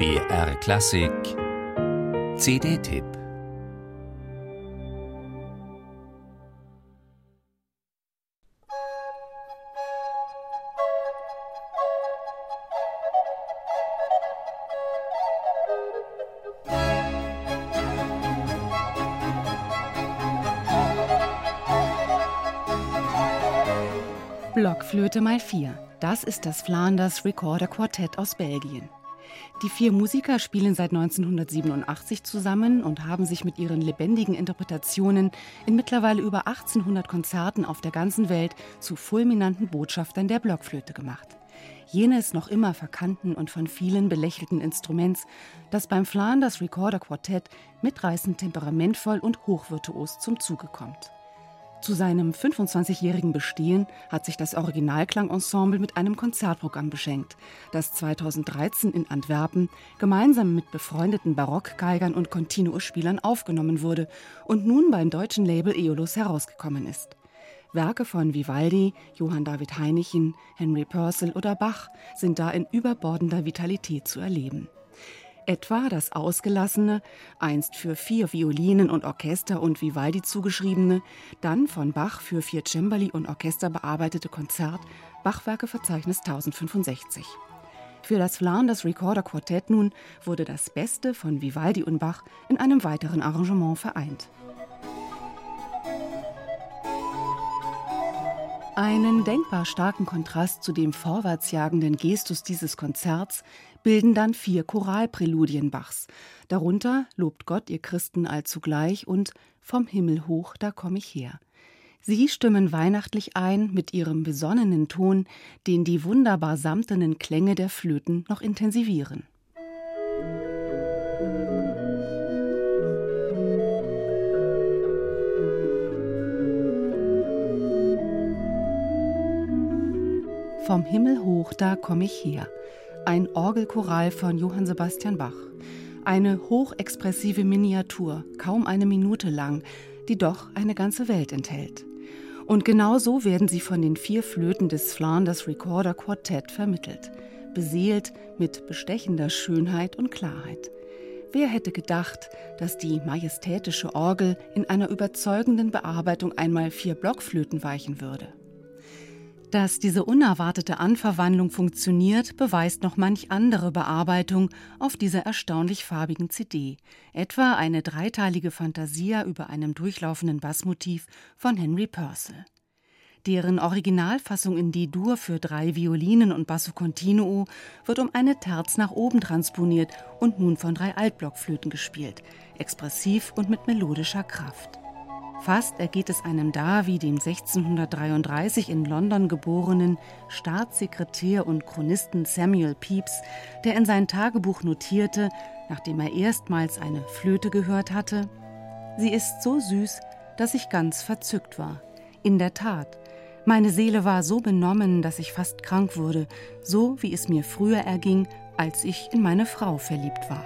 BR Klassik CD-Tipp Blockflöte mal 4. Das ist das Flanders Recorder Quartett aus Belgien. Die vier Musiker spielen seit 1987 zusammen und haben sich mit ihren lebendigen Interpretationen in mittlerweile über 1800 Konzerten auf der ganzen Welt zu fulminanten Botschaftern der Blockflöte gemacht. Jenes noch immer verkannten und von vielen belächelten Instruments, das beim Flanders Recorder Quartett mitreißend temperamentvoll und hochvirtuos zum Zuge kommt. Zu seinem 25-jährigen Bestehen hat sich das Originalklangensemble mit einem Konzertprogramm beschenkt, das 2013 in Antwerpen gemeinsam mit befreundeten Barockgeigern und Continuo-Spielern aufgenommen wurde und nun beim deutschen Label Eolus herausgekommen ist. Werke von Vivaldi, Johann David Heinichen, Henry Purcell oder Bach sind da in überbordender Vitalität zu erleben etwa das ausgelassene, einst für vier Violinen und Orchester und Vivaldi zugeschriebene, dann von Bach für vier Cembali und Orchester bearbeitete Konzert Bachwerkeverzeichnis 1065. Für das Flanders Recorder Quartett nun wurde das Beste von Vivaldi und Bach in einem weiteren Arrangement vereint. Einen denkbar starken Kontrast zu dem vorwärtsjagenden Gestus dieses Konzerts bilden dann vier Choralpräludien Bachs. Darunter Lobt Gott, ihr Christen allzugleich und Vom Himmel hoch, da komm ich her. Sie stimmen weihnachtlich ein mit ihrem besonnenen Ton, den die wunderbar samtenen Klänge der Flöten noch intensivieren. Vom Himmel hoch, da komm ich her. Ein Orgelchoral von Johann Sebastian Bach. Eine hochexpressive Miniatur, kaum eine Minute lang, die doch eine ganze Welt enthält. Und genau so werden sie von den vier Flöten des Flanders Recorder Quartett vermittelt, beseelt mit bestechender Schönheit und Klarheit. Wer hätte gedacht, dass die majestätische Orgel in einer überzeugenden Bearbeitung einmal vier Blockflöten weichen würde? Dass diese unerwartete Anverwandlung funktioniert, beweist noch manch andere Bearbeitung auf dieser erstaunlich farbigen CD, etwa eine dreiteilige Fantasia über einem durchlaufenden Bassmotiv von Henry Purcell. Deren Originalfassung in D-Dur für drei Violinen und Basso Continuo wird um eine Terz nach oben transponiert und nun von drei Altblockflöten gespielt, expressiv und mit melodischer Kraft. Fast ergeht es einem da wie dem 1633 in London geborenen Staatssekretär und Chronisten Samuel Pepys, der in sein Tagebuch notierte, nachdem er erstmals eine Flöte gehört hatte, Sie ist so süß, dass ich ganz verzückt war. In der Tat, meine Seele war so benommen, dass ich fast krank wurde, so wie es mir früher erging, als ich in meine Frau verliebt war.